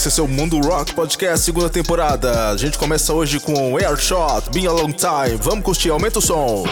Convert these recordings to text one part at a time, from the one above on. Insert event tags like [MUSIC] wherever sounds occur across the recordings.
esse é seu Mundo Rock Podcast, segunda temporada. A gente começa hoje com Airshot, Been a Long Time. Vamos curtir, aumenta o som.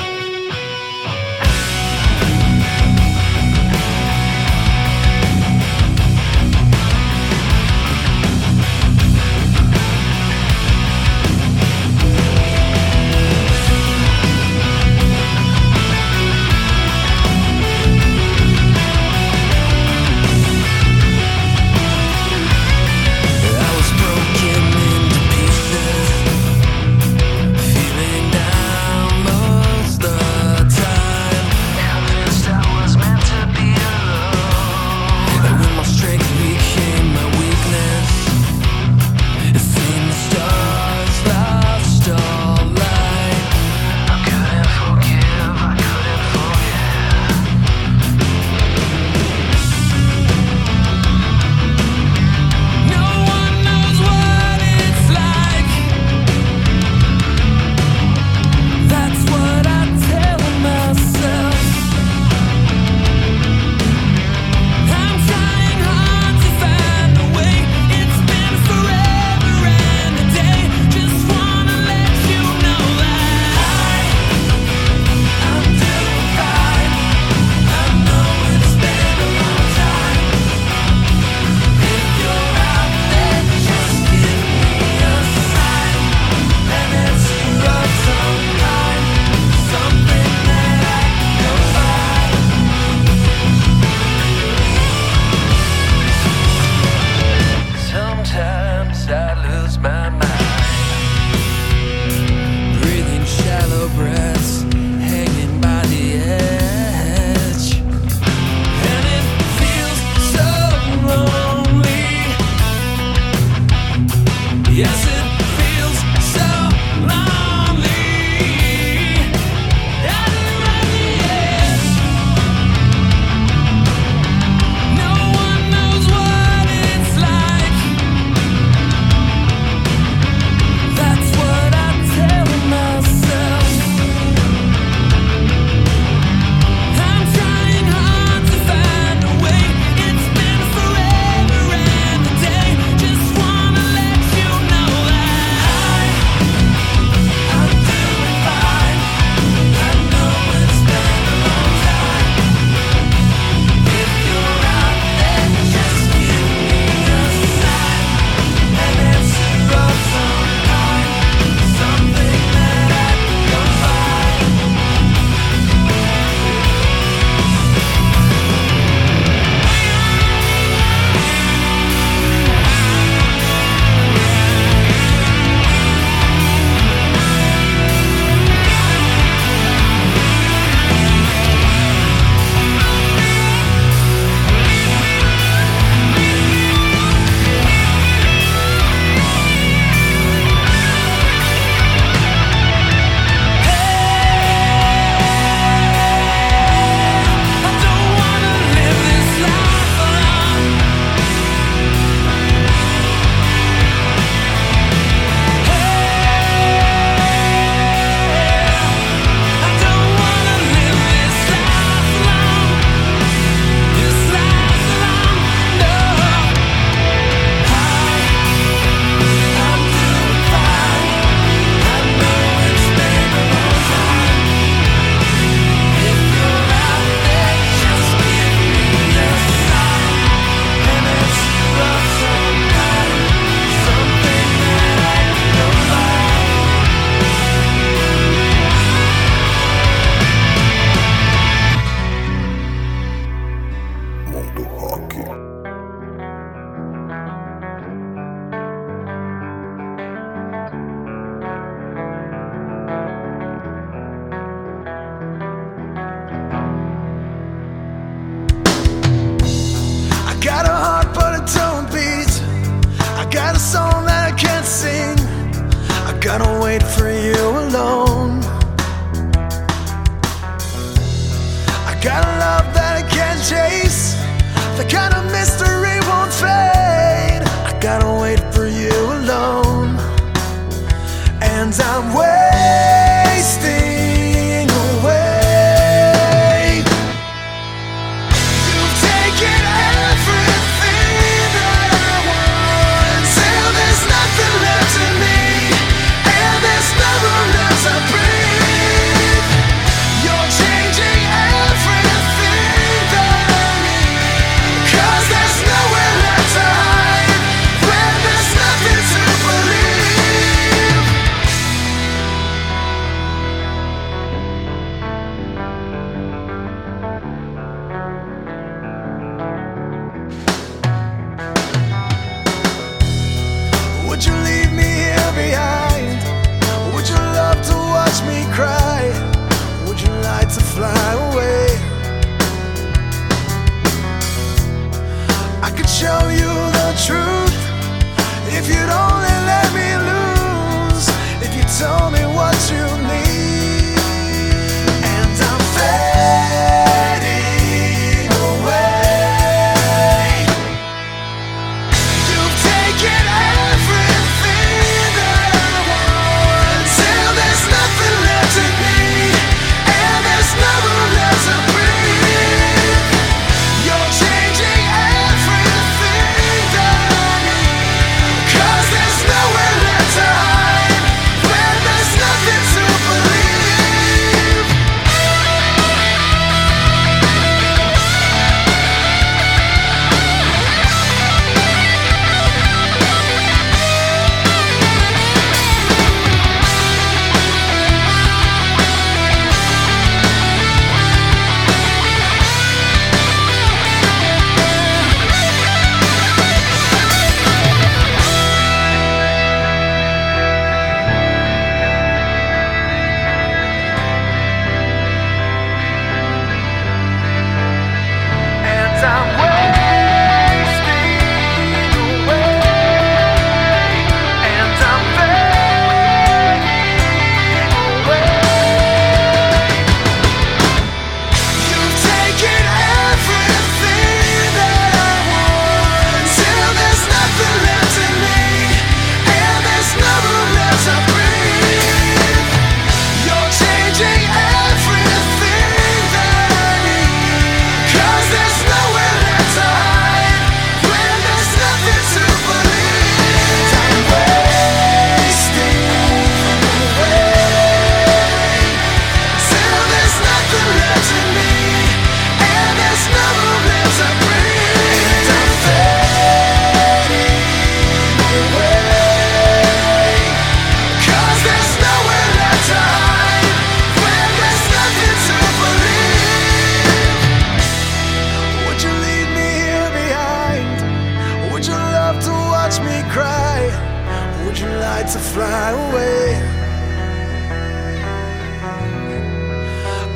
Would you like to fly away?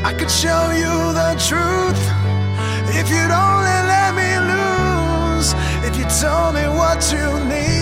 I could show you the truth if you'd only let me lose. If you told me what you need.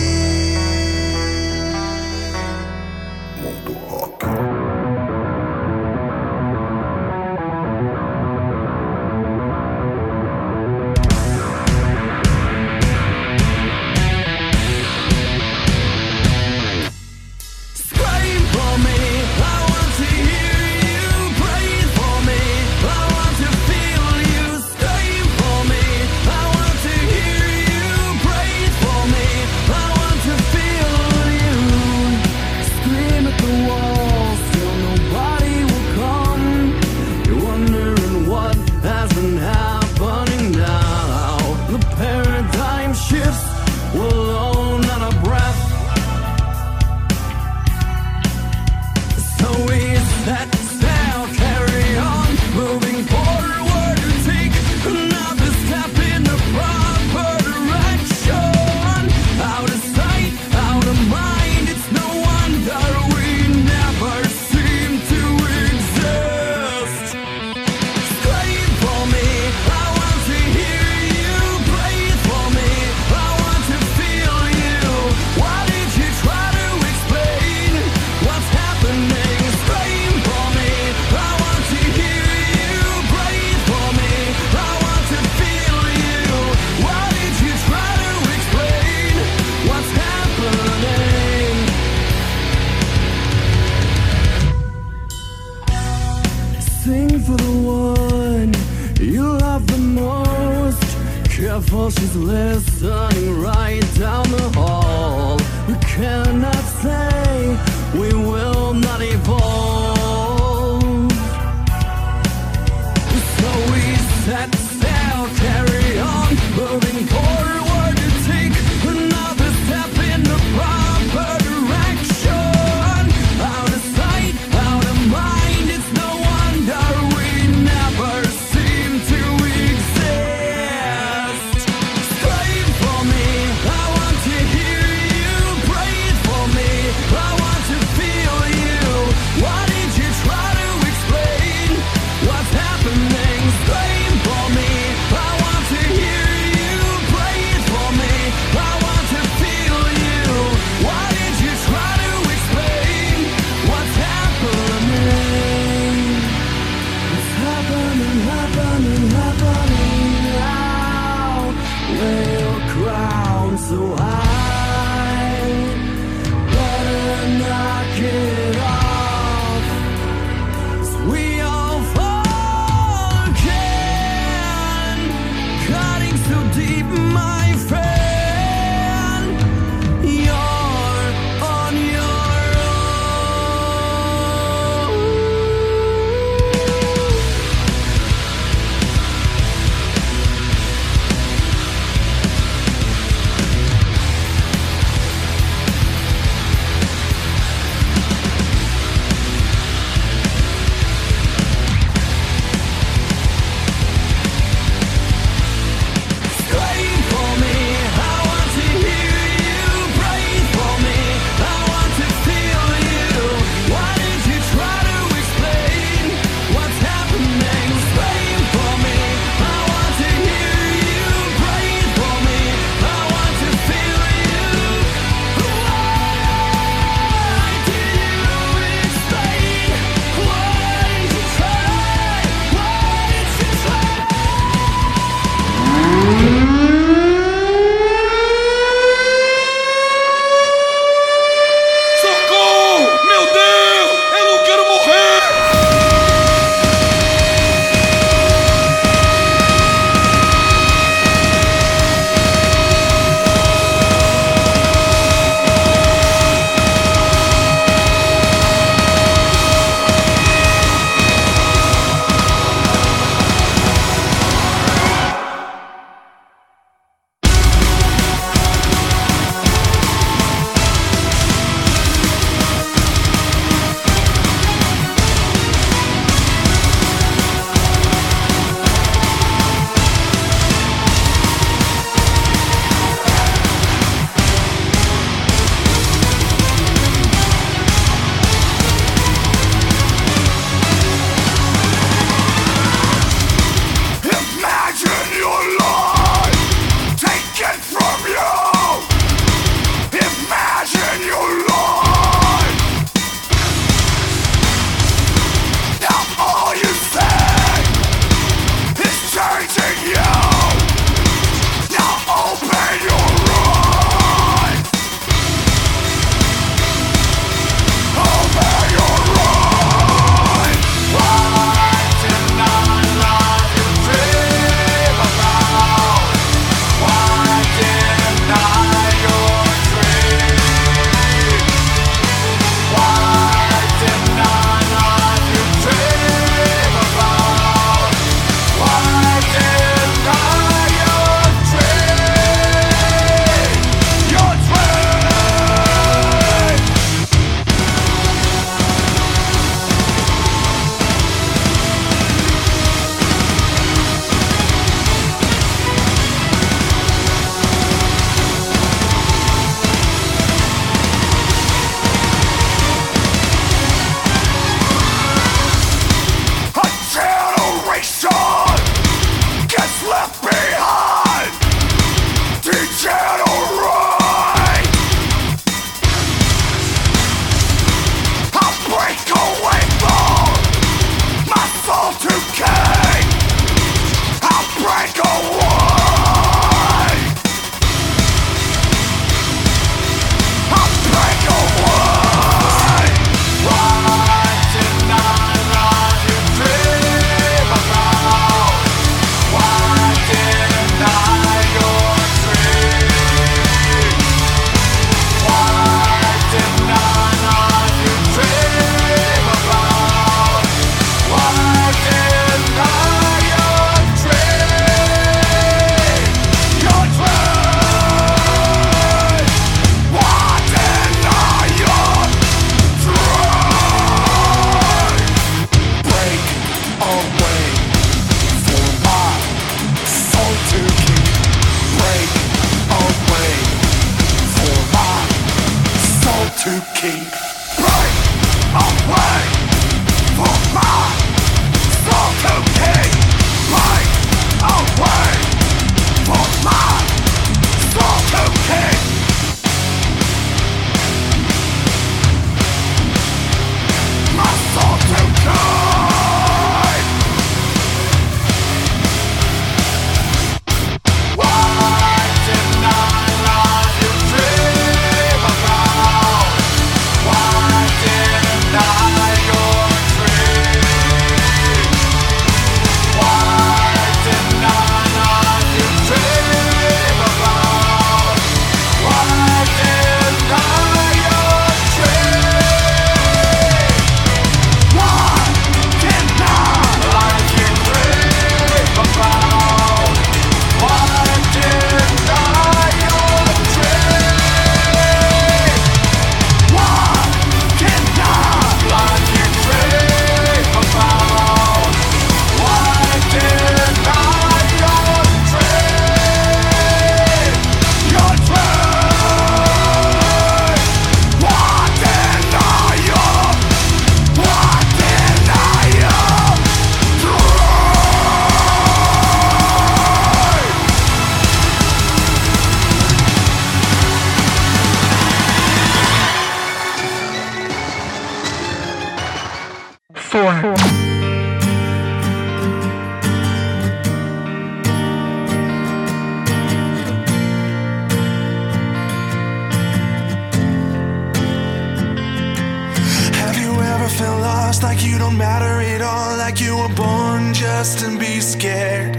lost like you don't matter at all, like you were born just to be scared.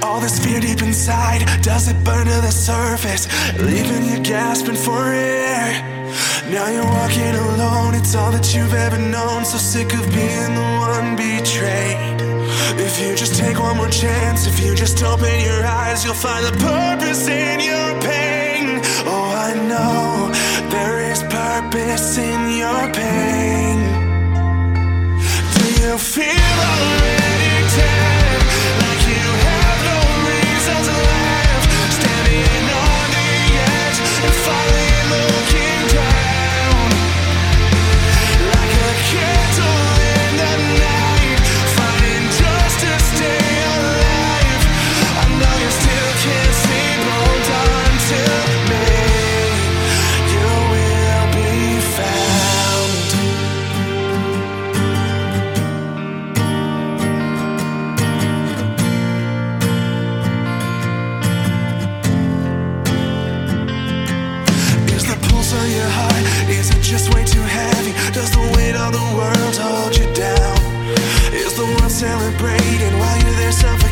All this fear deep inside, does it burn to the surface, leaving you gasping for air? Now you're walking alone, it's all that you've ever known, so sick of being the one betrayed. If you just take one more chance, if you just open your eyes, you'll find the purpose in your pain. Oh, I know there is purpose in your pain still feel alright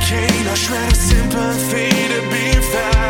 cane, I shred sympathy to be found.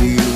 see you.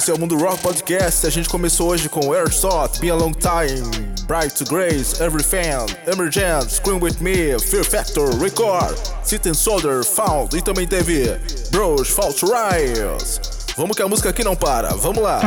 Esse é o Mundo Rock Podcast. A gente começou hoje com Airsoft, Been a Long Time, Bright to Grace, Every Fan, Emergence, Scream With Me, Fear Factor, Record, Sit and Solder, Found e também teve Bros, False Riles. Vamos que a música aqui não para, vamos lá!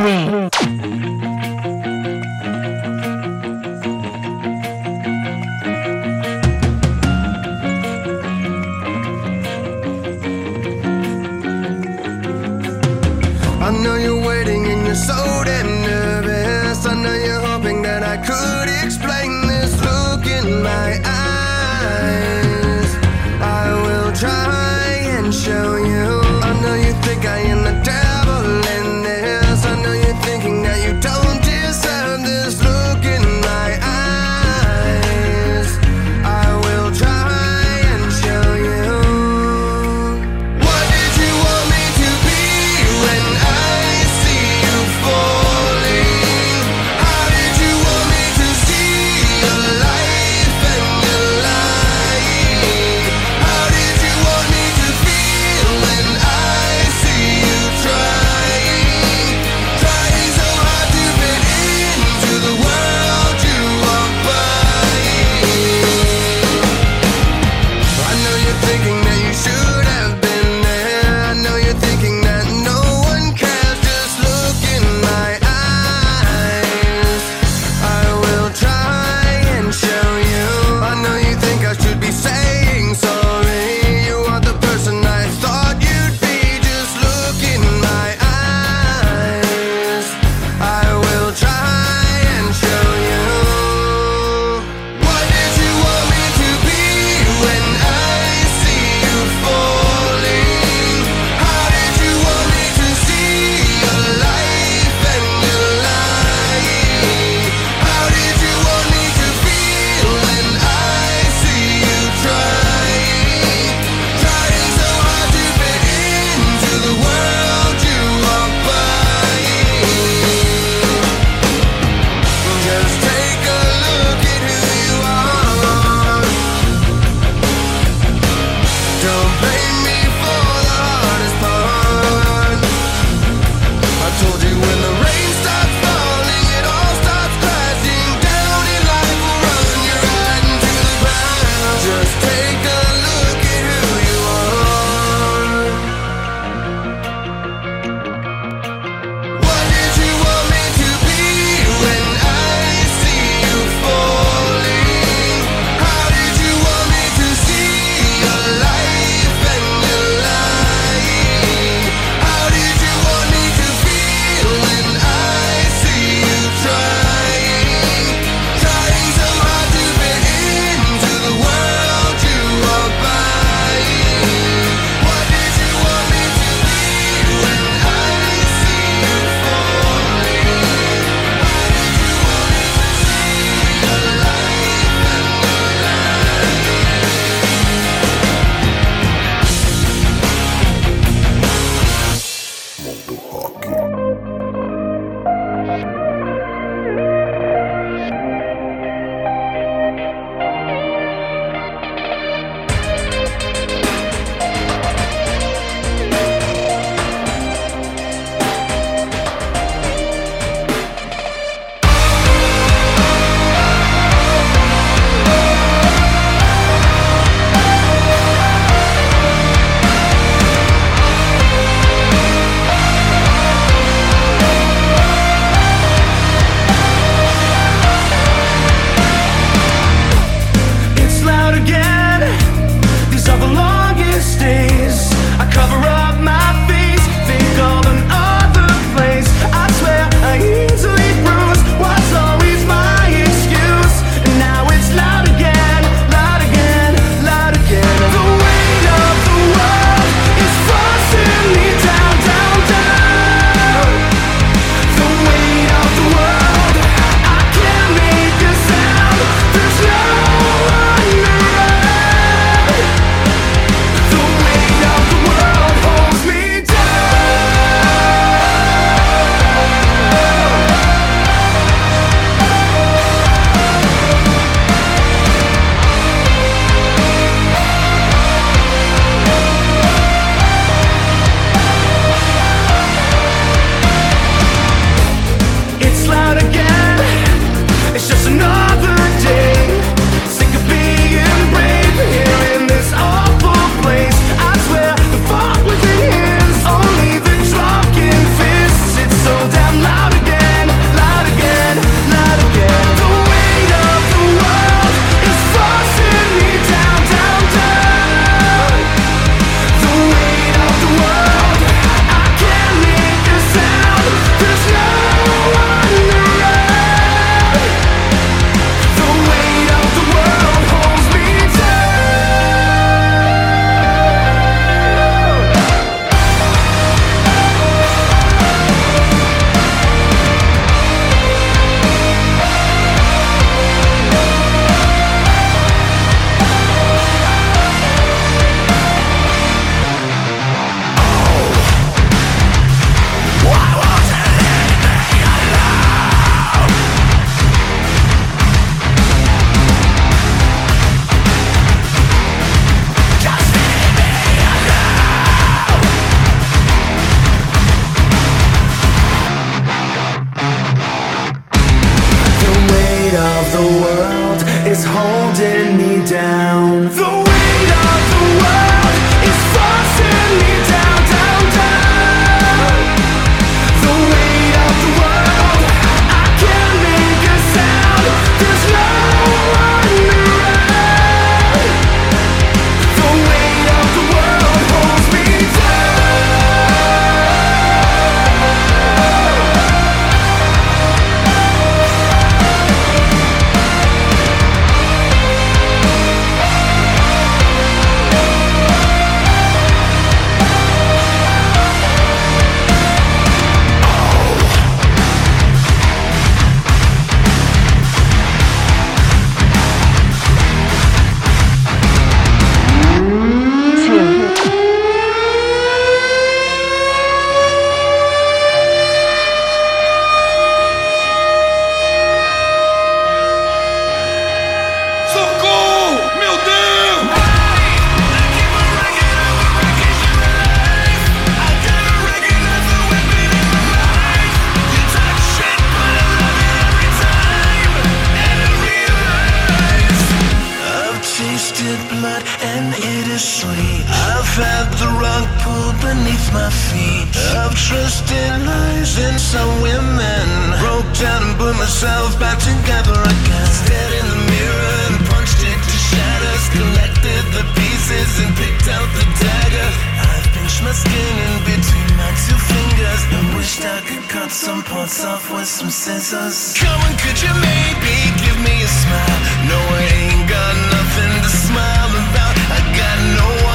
my feet. I've trusted lies in some women. Broke down and put myself back together again. Stared in the mirror and punched it to shatters. Collected the pieces and picked out the dagger. I've pinched my skin in between my two fingers. I wished I could cut some parts off with some scissors. Come on, could you maybe give me a smile? No, I ain't got nothing to smile about. I got no one.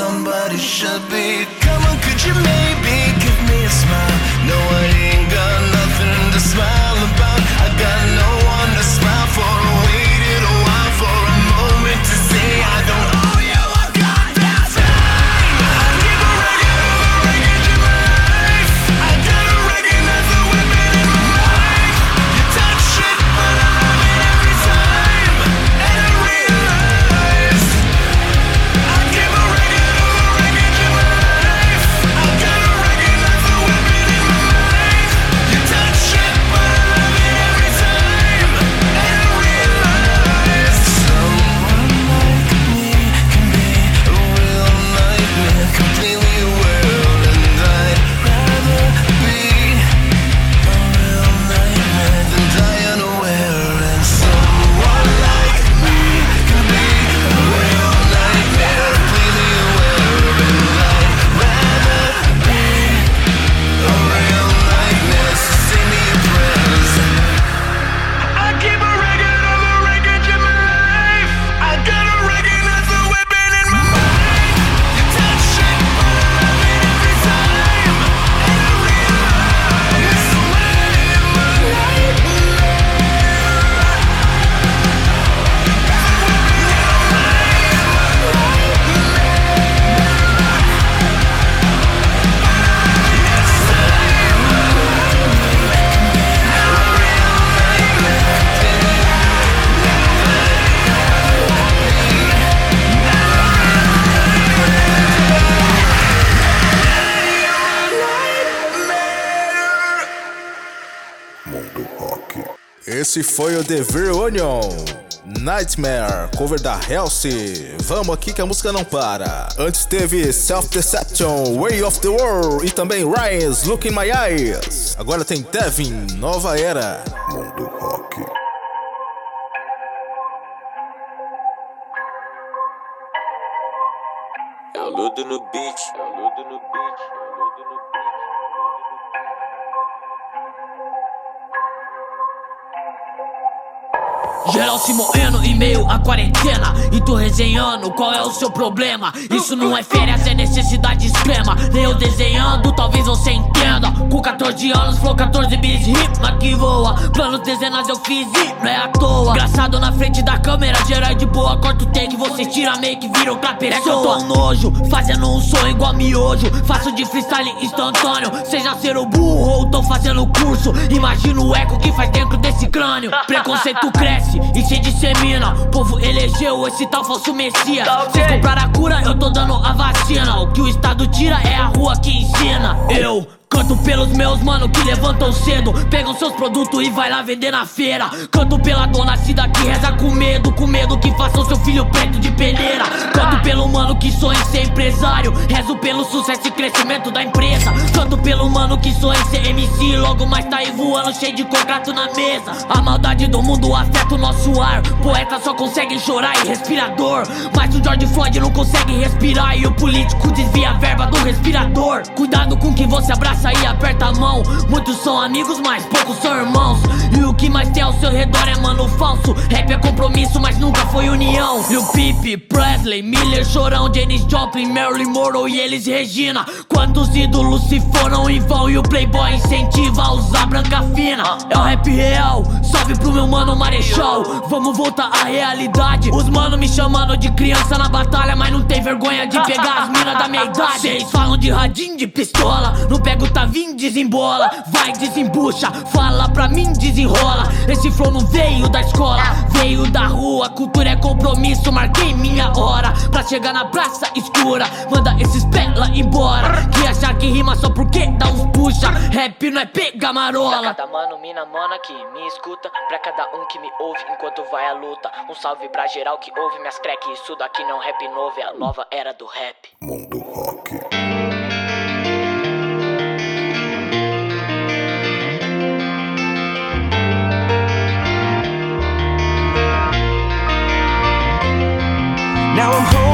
somebody should be Esse foi o The Ver Onion. Nightmare, cover da Halsey. Vamos aqui que a música não para. Antes teve Self Deception, Way of the World e também Rise, Look in My Eyes. Agora tem Devin, Nova Era. Mundo Rock. É no beat, no beat. Geral se morrendo em meio à quarentena. E tu resenhando qual é o seu problema. Isso não é férias, é necessidade extrema. Nem eu desenhando, talvez você entenda. Com 14 anos, flow 14 bis, rima que voa. Planos, dezenas eu fiz e não é à toa. Engraçado na frente da câmera, geral de boa. Corta o take, vocês tiram make, viram pra pessoa É que eu tô um nojo, fazendo um som igual miojo. Faço de freestyle instantâneo Seja ser o burro. Ou tô fazendo curso Imagina o eco que faz dentro desse crânio. [LAUGHS] Preconceito cresce e se dissemina Povo elegeu esse tal falso messias. Cês compraram a cura, eu tô dando a vacina. O que o Estado tira é a rua que ensina. Eu Canto pelos meus mano que levantam cedo. Pegam seus produtos e vai lá vender na feira. Canto pela dona Cida que reza com medo Com medo que façam seu filho preto de peneira Canto pelo mano que sonha em ser empresário. Rezo pelo sucesso e crescimento da empresa. Canto pelo mano que sonha em ser MC Logo mais tá aí voando cheio de contrato na mesa. A maldade do mundo afeta o nosso ar. Poeta só consegue chorar e respirador. Mas o George Floyd não consegue respirar. E o político desvia a verba do respirador. Cuidado com que você abraça e aperta a mão. Muitos são amigos, mas poucos são irmãos. E o que mais tem ao seu redor é mano falso. Rap é compromisso, mas nunca foi união. Lil Peep, Presley, Miller, Chorão Janis Joplin, Marilyn Monroe e eles Regina. Quantos ídolos se foram em vão E o playboy incentiva a usar branca fina? É o rap real, salve pro meu mano Marechal. Vamos voltar à realidade. Os mano me chamando de criança na batalha Mas não tem vergonha de pegar as minas da minha idade. Cês falam de radinho de pistola. Não pega o Tavim, desembola. Vai, desembucha, fala pra mim, desenrola. Esse flow não veio da escola Veio da rua, cultura é compromisso Marquei minha hora pra chegar na praça escura Manda esses pela embora. Que achar que rima só porque dá uns puxa. Rap não é pegar marola. Pra cada mano, mina, mana que me escuta. Pra cada um que me ouve enquanto vai a luta. Um salve pra geral que ouve minhas crack Isso daqui não é rap novo, é a nova era do rap. Mundo Rock. Now I'm hoping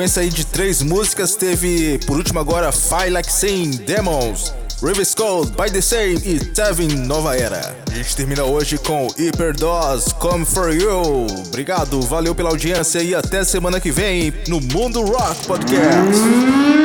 sequência aí de três músicas teve, por último agora, Fire Like Demons, Rivers Cold, By The Same e Tevin Nova Era. A gente termina hoje com Hyperdose, Come For You. Obrigado, valeu pela audiência e até semana que vem no Mundo Rock Podcast.